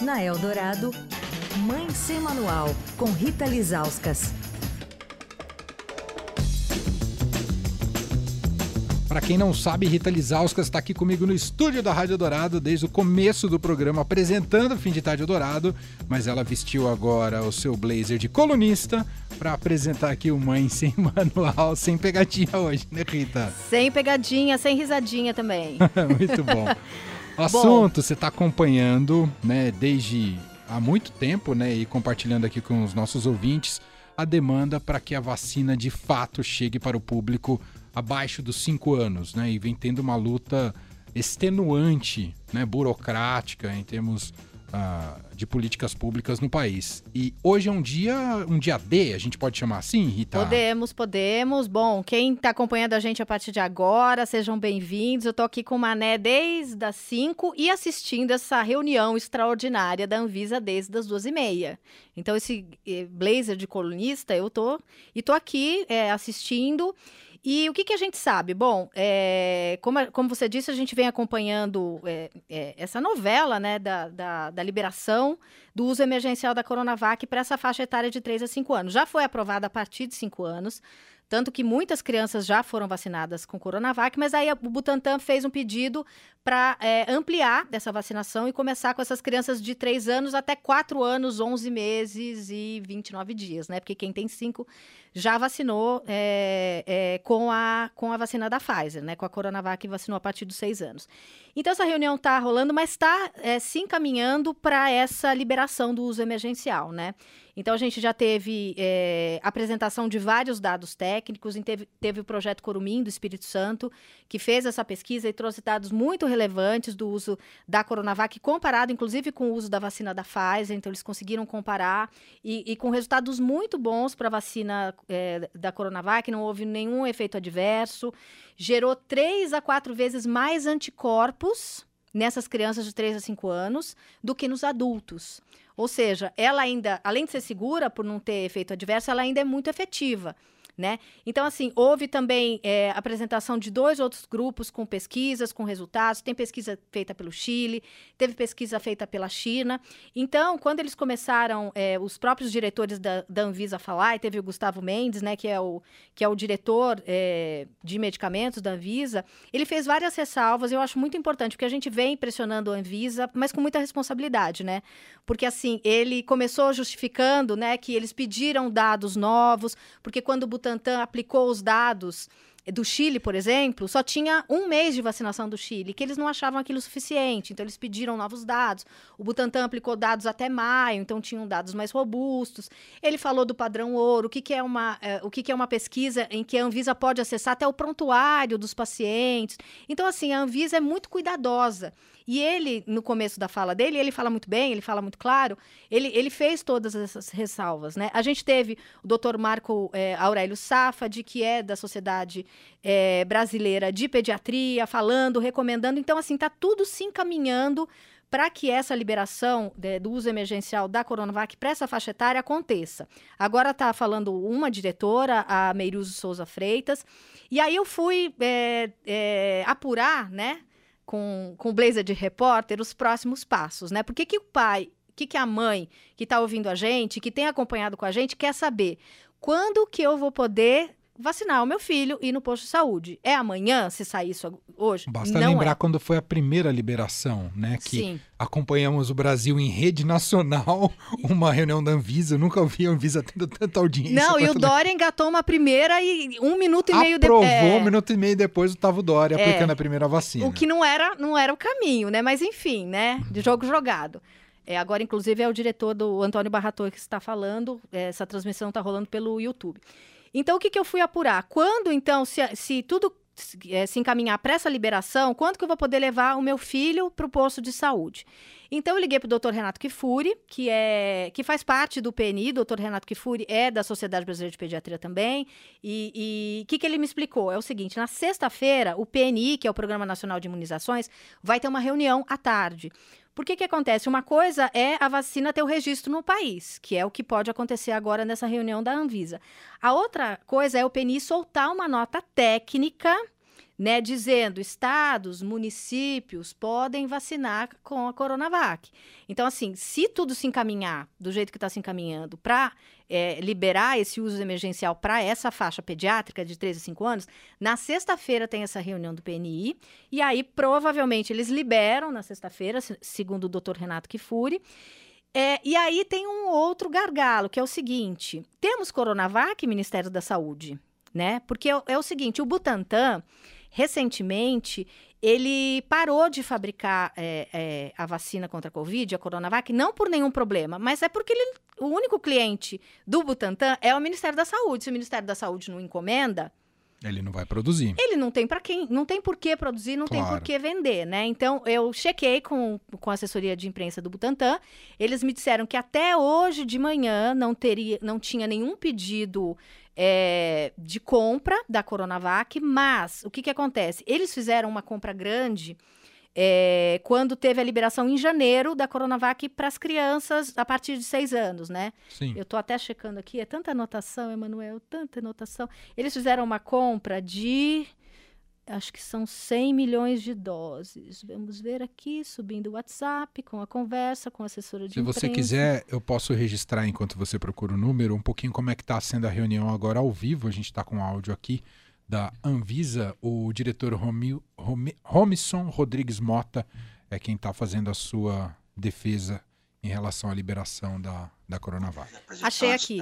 Na Eldorado, Mãe Sem Manual, com Rita Lizauskas. Para quem não sabe, Rita Lizauskas está aqui comigo no estúdio da Rádio Dourado desde o começo do programa, apresentando o Fim de Tarde Dourado, mas ela vestiu agora o seu blazer de colunista para apresentar aqui o Mãe Sem Manual, sem pegadinha hoje, né, Rita? Sem pegadinha, sem risadinha também. Muito bom. Assunto você está acompanhando, né, desde há muito tempo, né, e compartilhando aqui com os nossos ouvintes a demanda para que a vacina de fato chegue para o público abaixo dos cinco anos, né, e vem tendo uma luta extenuante, né, burocrática em termos uh, de políticas públicas no país. E hoje é um dia, um dia D, a gente pode chamar assim, Rita? Podemos, podemos. Bom, quem está acompanhando a gente a partir de agora, sejam bem-vindos. Eu estou aqui com o Mané desde as 5 e assistindo essa reunião extraordinária da Anvisa desde as duas e meia. Então, esse eh, blazer de colunista, eu tô e tô aqui é, assistindo. E o que, que a gente sabe? Bom, é, como, como você disse, a gente vem acompanhando é, é, essa novela né, da, da, da, liberação do uso emergencial da Coronavac para essa faixa etária de 3 a 5 anos. Já foi aprovada a partir de 5 anos. Tanto que muitas crianças já foram vacinadas com Coronavac, mas aí o Butantan fez um pedido para é, ampliar dessa vacinação e começar com essas crianças de 3 anos até 4 anos, 11 meses e 29 dias, né? Porque quem tem 5 já vacinou é, é, com, a, com a vacina da Pfizer, né? Com a Coronavac vacinou a partir dos 6 anos. Então essa reunião está rolando, mas está é, se encaminhando para essa liberação do uso emergencial, né? Então, a gente já teve é, apresentação de vários dados técnicos, teve, teve o projeto Corumim do Espírito Santo, que fez essa pesquisa e trouxe dados muito relevantes do uso da Coronavac, comparado, inclusive, com o uso da vacina da Pfizer. Então, eles conseguiram comparar e, e com resultados muito bons para a vacina é, da Coronavac, não houve nenhum efeito adverso, gerou três a quatro vezes mais anticorpos nessas crianças de 3 a 5 anos do que nos adultos. Ou seja, ela ainda, além de ser segura por não ter efeito adverso, ela ainda é muito efetiva né? Então, assim, houve também é, apresentação de dois outros grupos com pesquisas, com resultados. Tem pesquisa feita pelo Chile, teve pesquisa feita pela China. Então, quando eles começaram, é, os próprios diretores da, da Anvisa falar, e teve o Gustavo Mendes, né, que é o, que é o diretor é, de medicamentos da Anvisa, ele fez várias ressalvas. Eu acho muito importante, porque a gente vem pressionando a Anvisa, mas com muita responsabilidade, né? Porque, assim, ele começou justificando, né, que eles pediram dados novos, porque quando o Butantan aplicou os dados do Chile, por exemplo, só tinha um mês de vacinação do Chile, que eles não achavam aquilo suficiente, então eles pediram novos dados. O Butantan aplicou dados até maio, então tinham dados mais robustos. Ele falou do padrão ouro, o que, que é uma, é, o que, que é uma pesquisa em que a Anvisa pode acessar até o prontuário dos pacientes. Então, assim, a Anvisa é muito cuidadosa. E ele, no começo da fala dele, ele fala muito bem, ele fala muito claro, ele, ele fez todas essas ressalvas, né? A gente teve o doutor Marco é, Aurélio Safad, que é da Sociedade é, Brasileira de Pediatria, falando, recomendando. Então, assim, tá tudo se encaminhando para que essa liberação de, do uso emergencial da Coronavac para essa faixa etária aconteça. Agora está falando uma diretora, a Meiruso Souza Freitas, e aí eu fui é, é, apurar, né, com, com blazer de repórter os próximos passos, né? Por que, que o pai, que, que a mãe que está ouvindo a gente, que tem acompanhado com a gente, quer saber? Quando que eu vou poder vacinar o meu filho e ir no posto de saúde. É amanhã, se sair isso hoje? Basta Não lembrar é. quando foi a primeira liberação, né? Que Sim. acompanhamos o Brasil em rede nacional, uma reunião da Anvisa. Eu nunca vi a Anvisa tendo tanta audiência. Não, e o Dória engatou uma primeira e um minuto e meio Aprovou, depois. um minuto e meio depois estava o Dória É. aplicando a primeira vacina. O que não era, não era o caminho, né? Mas enfim, né? De jogo jogado. É, agora, inclusive, é o diretor do Antônio Barrator que está falando. É, essa transmissão está rolando pelo YouTube. Então, o que, que eu fui apurar? Quando, então, se, se tudo se, se encaminhar para essa liberação, quando que eu vou poder levar o meu filho para o posto de saúde? Então, eu liguei para o doutor Renato Kifuri, que, é, que faz parte do PNI. Doutor Renato Kifuri é da Sociedade Brasileira de Pediatria também. E o que, que ele me explicou? É o seguinte: na sexta-feira, o PNI, que é o Programa Nacional de Imunizações, vai ter uma reunião à tarde. Por que que acontece? Uma coisa é a vacina ter o registro no país, que é o que pode acontecer agora nessa reunião da Anvisa. A outra coisa é o PNI soltar uma nota técnica né, dizendo estados, municípios podem vacinar com a Coronavac. Então, assim, se tudo se encaminhar do jeito que está se encaminhando para é, liberar esse uso emergencial para essa faixa pediátrica de 3 a 5 anos, na sexta-feira tem essa reunião do PNI, e aí provavelmente eles liberam na sexta-feira, segundo o doutor Renato Kifuri. É, e aí tem um outro gargalo, que é o seguinte: temos Coronavac, Ministério da Saúde, né? Porque é, é o seguinte: o Butantan recentemente ele parou de fabricar é, é, a vacina contra a Covid, a Coronavac, não por nenhum problema, mas é porque ele, o único cliente do Butantan é o Ministério da Saúde. Se o Ministério da Saúde não encomenda, ele não vai produzir. Ele não tem para quem, não tem por que produzir, não claro. tem por que vender, né? Então eu chequei com, com a assessoria de imprensa do Butantan. Eles me disseram que até hoje de manhã não teria, não tinha nenhum pedido é, de compra da Coronavac, mas o que, que acontece? Eles fizeram uma compra grande é, quando teve a liberação em janeiro da Coronavac para as crianças a partir de seis anos, né? Sim. Eu estou até checando aqui, é tanta anotação, Emanuel, tanta anotação. Eles fizeram uma compra de acho que são 100 milhões de doses. Vamos ver aqui, subindo o WhatsApp, com a conversa, com a assessora de Se imprensa. você quiser, eu posso registrar, enquanto você procura o número, um pouquinho como é que está sendo a reunião agora ao vivo. A gente está com áudio aqui da Anvisa, o diretor Romi, Romi, Romison Rodrigues Mota é quem está fazendo a sua defesa em relação à liberação da, da Coronavac. Achei aqui.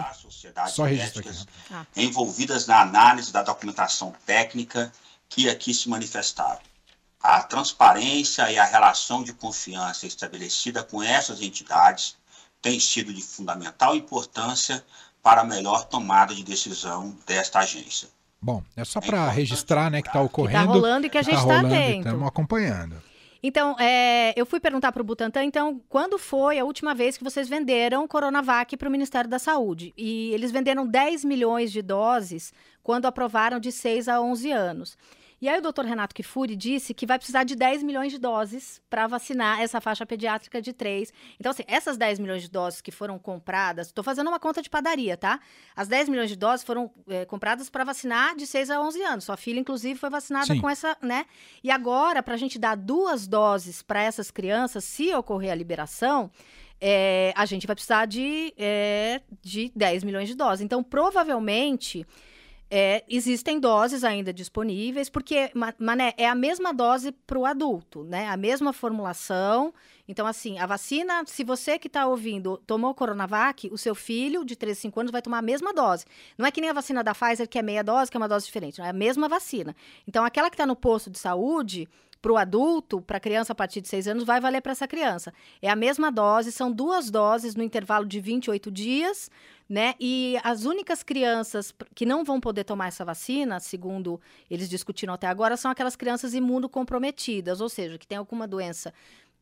Só registro aqui. Ah. Envolvidas na análise da documentação técnica que aqui se manifestaram. A transparência e a relação de confiança estabelecida com essas entidades tem sido de fundamental importância para a melhor tomada de decisão desta agência. Bom, é só para registrar, né, que está ocorrendo. Está rolando e que a gente está tá atento. Estamos acompanhando. Então, é, eu fui perguntar para o Butantan, então, quando foi a última vez que vocês venderam Coronavac para o Ministério da Saúde? E eles venderam 10 milhões de doses quando aprovaram de 6 a 11 anos. E aí o doutor Renato Kifuri disse que vai precisar de 10 milhões de doses para vacinar essa faixa pediátrica de 3. Então, assim, essas 10 milhões de doses que foram compradas, estou fazendo uma conta de padaria, tá? As 10 milhões de doses foram é, compradas para vacinar de 6 a 11 anos. Sua filha, inclusive, foi vacinada Sim. com essa, né? E agora, para a gente dar duas doses para essas crianças, se ocorrer a liberação, é, a gente vai precisar de, é, de 10 milhões de doses. Então, provavelmente é, existem doses ainda disponíveis, porque, Mané, é a mesma dose para o adulto, né? A mesma formulação. Então, assim, a vacina, se você que está ouvindo tomou Coronavac, o seu filho de 3 a 5 anos vai tomar a mesma dose. Não é que nem a vacina da Pfizer, que é meia dose, que é uma dose diferente. É a mesma vacina. Então, aquela que está no posto de saúde, para o adulto, para a criança a partir de 6 anos, vai valer para essa criança. É a mesma dose, são duas doses no intervalo de 28 dias, né? E as únicas crianças que não vão poder tomar essa vacina, segundo eles discutiram até agora, são aquelas crianças imunocomprometidas, ou seja, que têm alguma doença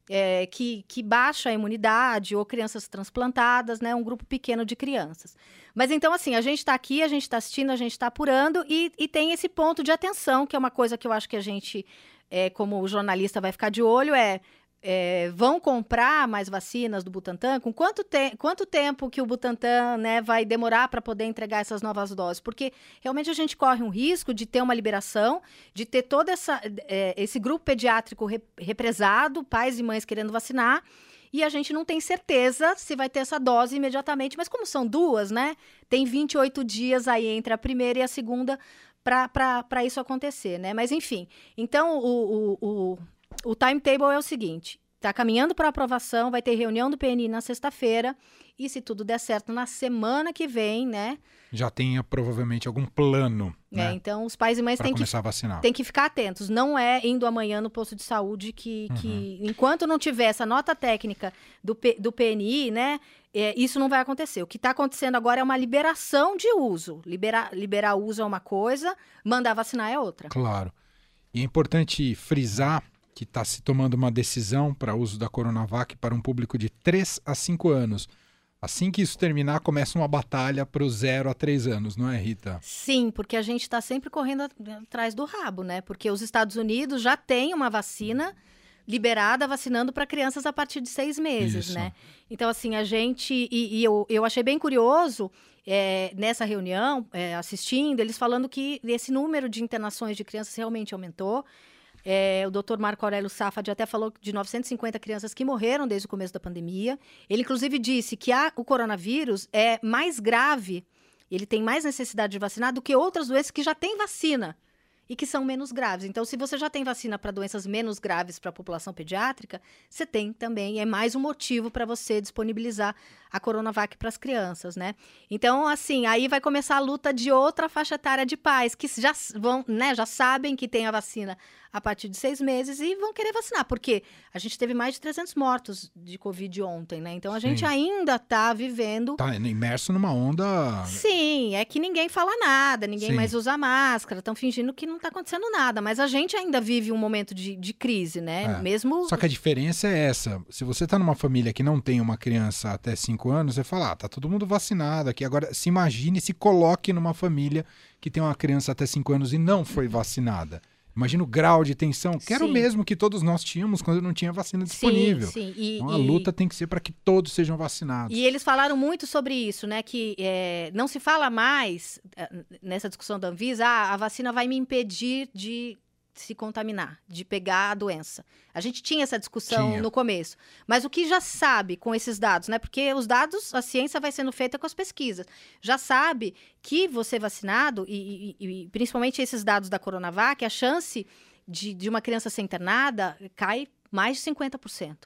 é, que, que baixa a imunidade ou crianças transplantadas, né? Um grupo pequeno de crianças. Mas então, assim, a gente está aqui, a gente está assistindo, a gente está apurando e, e tem esse ponto de atenção, que é uma coisa que eu acho que a gente é, como o jornalista vai ficar de olho, é, é, vão comprar mais vacinas do Butantan? Com quanto, te quanto tempo que o Butantan né, vai demorar para poder entregar essas novas doses? Porque realmente a gente corre um risco de ter uma liberação, de ter todo essa, é, esse grupo pediátrico re represado, pais e mães querendo vacinar, e a gente não tem certeza se vai ter essa dose imediatamente, mas como são duas, né? Tem 28 dias aí entre a primeira e a segunda para isso acontecer, né? Mas enfim, então o, o, o, o timetable é o seguinte: está caminhando para aprovação, vai ter reunião do PNI na sexta-feira, e se tudo der certo, na semana que vem, né? Já tenha provavelmente algum plano. É, né? então os pais e mães têm que, têm que ficar atentos. Não é indo amanhã no posto de saúde que, uhum. que enquanto não tiver essa nota técnica do, P, do PNI, né? É, isso não vai acontecer. O que está acontecendo agora é uma liberação de uso. Liberar, liberar uso é uma coisa, mandar vacinar é outra. Claro. E é importante frisar que está se tomando uma decisão para uso da Coronavac para um público de 3 a 5 anos. Assim que isso terminar, começa uma batalha para os 0 a 3 anos, não é, Rita? Sim, porque a gente está sempre correndo atrás do rabo, né? Porque os Estados Unidos já têm uma vacina liberada vacinando para crianças a partir de seis meses, Isso. né? Então, assim, a gente. E, e eu, eu achei bem curioso é, nessa reunião, é, assistindo, eles falando que esse número de internações de crianças realmente aumentou. É, o doutor Marco Aurélio Safad até falou de 950 crianças que morreram desde o começo da pandemia. Ele, inclusive, disse que a, o coronavírus é mais grave, ele tem mais necessidade de vacinar do que outras doenças que já têm vacina e que são menos graves. Então, se você já tem vacina para doenças menos graves para a população pediátrica, você tem também, é mais um motivo para você disponibilizar a Coronavac para as crianças, né? Então, assim, aí vai começar a luta de outra faixa etária de pais que já vão, né, já sabem que tem a vacina a partir de seis meses e vão querer vacinar, porque a gente teve mais de 300 mortos de Covid ontem, né? Então a Sim. gente ainda está vivendo. Tá imerso numa onda. Sim, é que ninguém fala nada, ninguém Sim. mais usa máscara, estão fingindo que não está acontecendo nada, mas a gente ainda vive um momento de, de crise, né? É. Mesmo. Só que a diferença é essa: se você está numa família que não tem uma criança até cinco anos, você fala, ah, tá todo mundo vacinado aqui. Agora, se imagine, se coloque numa família que tem uma criança até cinco anos e não foi vacinada. Imagina o grau de tensão, que era o mesmo que todos nós tínhamos quando não tinha vacina disponível. Sim, sim. E, então a e, luta tem que ser para que todos sejam vacinados. E eles falaram muito sobre isso, né? Que é, não se fala mais é, nessa discussão da Anvisa, ah, a vacina vai me impedir de se contaminar, de pegar a doença. A gente tinha essa discussão tinha. no começo. Mas o que já sabe com esses dados, né? Porque os dados, a ciência vai sendo feita com as pesquisas. Já sabe que você vacinado, e, e, e principalmente esses dados da Coronavac, a chance de, de uma criança ser internada cai mais de 50%.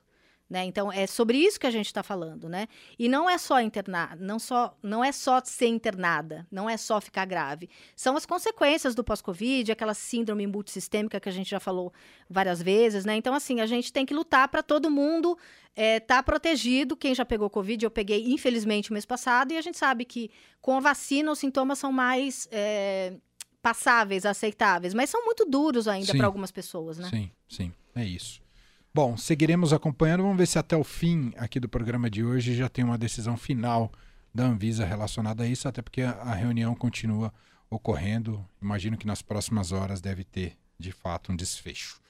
Né? Então é sobre isso que a gente está falando, né? E não é só internar, não só, não é só ser internada, não é só ficar grave. São as consequências do pós-Covid, aquela síndrome multissistêmica que a gente já falou várias vezes, né? Então assim a gente tem que lutar para todo mundo estar é, tá protegido. Quem já pegou Covid, eu peguei infelizmente o mês passado e a gente sabe que com a vacina os sintomas são mais é, passáveis, aceitáveis, mas são muito duros ainda para algumas pessoas, né? Sim, sim, é isso. Bom, seguiremos acompanhando. Vamos ver se até o fim aqui do programa de hoje já tem uma decisão final da Anvisa relacionada a isso, até porque a reunião continua ocorrendo. Imagino que nas próximas horas deve ter, de fato, um desfecho.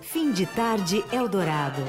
Fim de tarde Eldorado.